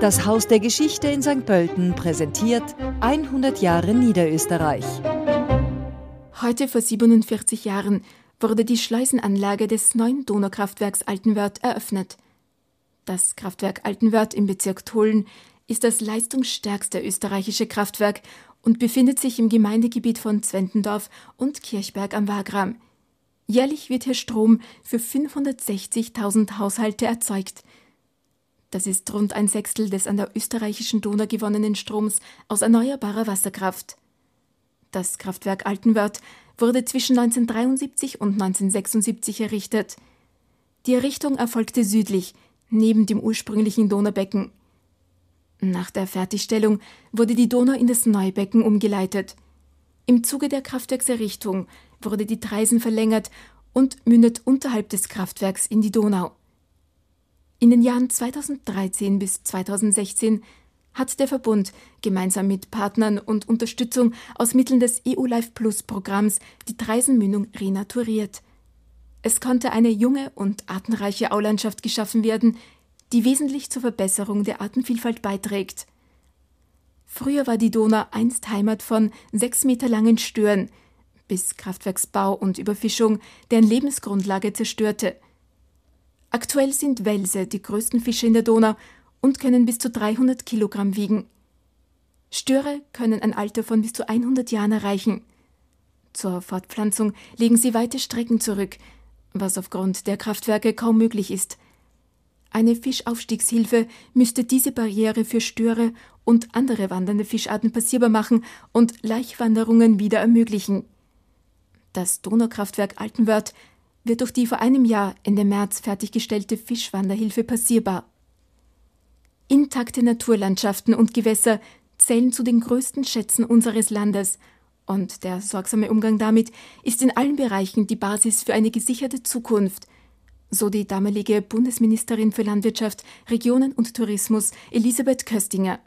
Das Haus der Geschichte in St. Pölten präsentiert 100 Jahre Niederösterreich. Heute vor 47 Jahren wurde die Schleusenanlage des neuen Donaukraftwerks Altenwörth eröffnet. Das Kraftwerk Altenwörth im Bezirk Tulln ist das leistungsstärkste österreichische Kraftwerk und befindet sich im Gemeindegebiet von Zwentendorf und Kirchberg am Wagram. Jährlich wird hier Strom für 560.000 Haushalte erzeugt. Das ist rund ein Sechstel des an der österreichischen Donau gewonnenen Stroms aus erneuerbarer Wasserkraft. Das Kraftwerk Altenwörth wurde zwischen 1973 und 1976 errichtet. Die Errichtung erfolgte südlich, neben dem ursprünglichen Donaubecken. Nach der Fertigstellung wurde die Donau in das Neubecken umgeleitet. Im Zuge der Kraftwerkserrichtung wurde die Treisen verlängert und mündet unterhalb des Kraftwerks in die Donau. In den Jahren 2013 bis 2016 hat der Verbund gemeinsam mit Partnern und Unterstützung aus Mitteln des EU Life Plus Programms die Treisenmündung renaturiert. Es konnte eine junge und artenreiche Aulandschaft geschaffen werden, die wesentlich zur Verbesserung der Artenvielfalt beiträgt. Früher war die Donau einst Heimat von sechs Meter langen Stören, bis Kraftwerksbau und Überfischung deren Lebensgrundlage zerstörte. Aktuell sind Welse die größten Fische in der Donau und können bis zu 300 Kilogramm wiegen. Störe können ein Alter von bis zu 100 Jahren erreichen. Zur Fortpflanzung legen sie weite Strecken zurück, was aufgrund der Kraftwerke kaum möglich ist – eine Fischaufstiegshilfe müsste diese Barriere für Störe und andere wandernde Fischarten passierbar machen und Laichwanderungen wieder ermöglichen. Das Donaukraftwerk Altenwörth wird durch die vor einem Jahr Ende März fertiggestellte Fischwanderhilfe passierbar. Intakte Naturlandschaften und Gewässer zählen zu den größten Schätzen unseres Landes, und der sorgsame Umgang damit ist in allen Bereichen die Basis für eine gesicherte Zukunft – so die damalige Bundesministerin für Landwirtschaft, Regionen und Tourismus Elisabeth Köstinger.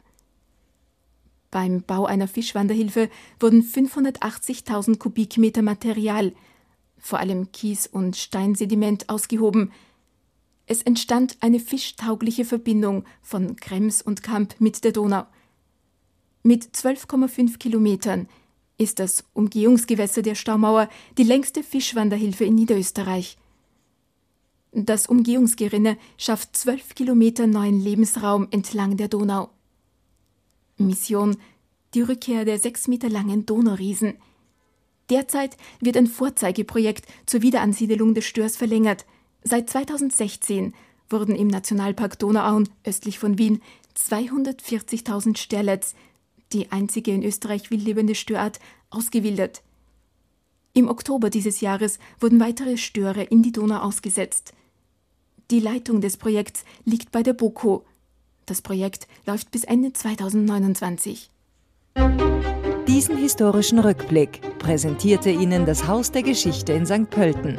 Beim Bau einer Fischwanderhilfe wurden 580.000 Kubikmeter Material, vor allem Kies und Steinsediment, ausgehoben. Es entstand eine fischtaugliche Verbindung von Krems und Kamp mit der Donau. Mit 12,5 Kilometern ist das Umgehungsgewässer der Staumauer die längste Fischwanderhilfe in Niederösterreich. Das Umgehungsgerinne schafft zwölf Kilometer neuen Lebensraum entlang der Donau. Mission die Rückkehr der sechs Meter langen Donauriesen. Derzeit wird ein Vorzeigeprojekt zur Wiederansiedelung des Störs verlängert. Seit 2016 wurden im Nationalpark Donauauen östlich von Wien 240.000 Sterlets, die einzige in Österreich wildlebende Störart, ausgewildert. Im Oktober dieses Jahres wurden weitere Störe in die Donau ausgesetzt. Die Leitung des Projekts liegt bei der BOKO. Das Projekt läuft bis Ende 2029. Diesen historischen Rückblick präsentierte Ihnen das Haus der Geschichte in St. Pölten.